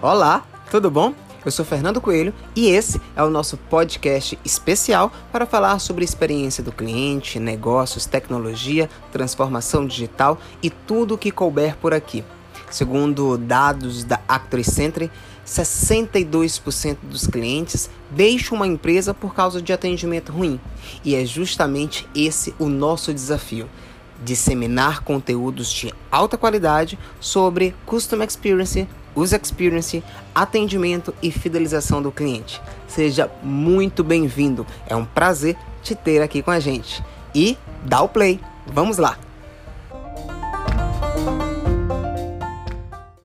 Olá, tudo bom? Eu sou Fernando Coelho e esse é o nosso podcast especial para falar sobre experiência do cliente, negócios, tecnologia, transformação digital e tudo o que couber por aqui. Segundo dados da Actor Center, 62% dos clientes deixam uma empresa por causa de atendimento ruim. E é justamente esse o nosso desafio: disseminar conteúdos de alta qualidade sobre Customer Experience, User Experience, atendimento e fidelização do cliente. Seja muito bem-vindo, é um prazer te ter aqui com a gente. E dá o play, vamos lá!